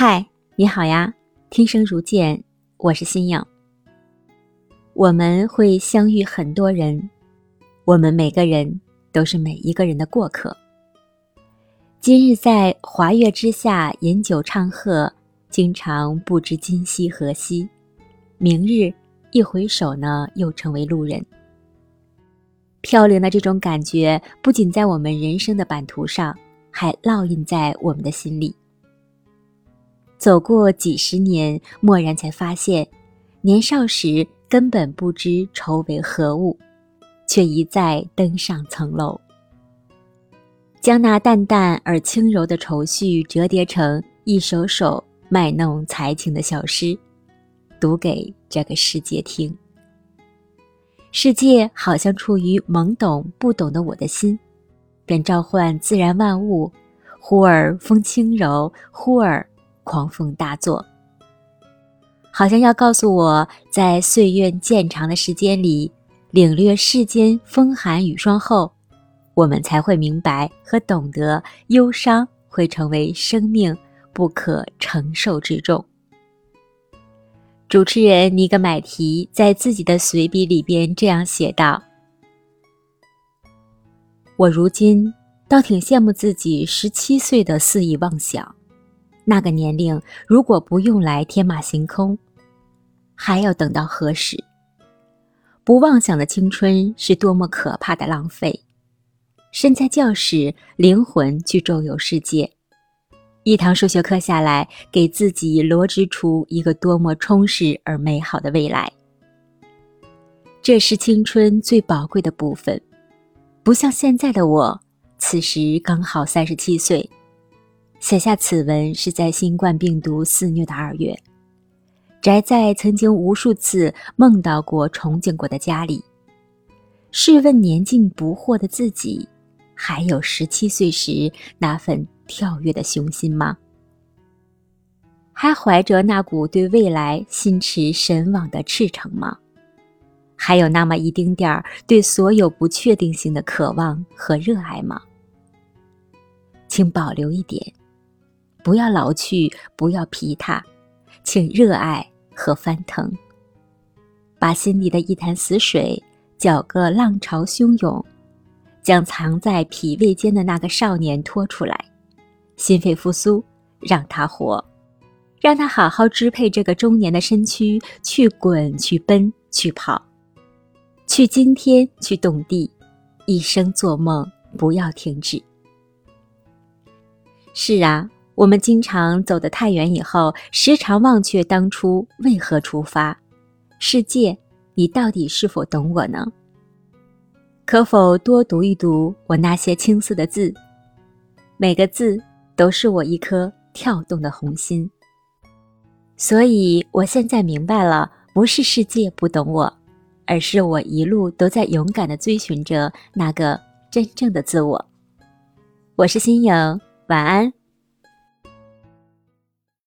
嗨，你好呀！听声如见，我是新颖。我们会相遇很多人，我们每个人都是每一个人的过客。今日在华月之下饮酒唱和，经常不知今夕何夕。明日一回首呢，又成为路人。飘零的这种感觉，不仅在我们人生的版图上，还烙印在我们的心里。走过几十年，蓦然才发现，年少时根本不知愁为何物，却一再登上层楼。将那淡淡而轻柔的愁绪折叠成一首首卖弄才情的小诗，读给这个世界听。世界好像处于懵懂不懂的我的心，便召唤自然万物，忽而风轻柔，忽而狂风大作，好像要告诉我在岁月渐长的时间里，领略世间风寒雨霜后，我们才会明白和懂得，忧伤会成为生命不可承受之重。主持人尼格买提在自己的随笔里边这样写道：“我如今倒挺羡慕自己十七岁的肆意妄想，那个年龄如果不用来天马行空，还要等到何时？不妄想的青春是多么可怕的浪费！身在教室，灵魂去周游世界。”一堂数学课下来，给自己罗织出一个多么充实而美好的未来。这是青春最宝贵的部分，不像现在的我，此时刚好三十七岁，写下此文是在新冠病毒肆虐的二月，宅在曾经无数次梦到过、憧憬过的家里。试问年近不惑的自己，还有十七岁时那份？跳跃的雄心吗？还怀着那股对未来心驰神往的赤诚吗？还有那么一丁点儿对所有不确定性的渴望和热爱吗？请保留一点，不要老去，不要疲沓，请热爱和翻腾，把心里的一潭死水搅个浪潮汹涌，将藏在脾胃间的那个少年拖出来。心肺复苏，让他活，让他好好支配这个中年的身躯，去滚，去奔，去跑，去惊天，去动地，一生做梦，不要停止。是啊，我们经常走得太远以后，时常忘却当初为何出发。世界，你到底是否懂我呢？可否多读一读我那些青涩的字？每个字。都是我一颗跳动的红心，所以我现在明白了，不是世界不懂我，而是我一路都在勇敢的追寻着那个真正的自我。我是新颖，晚安。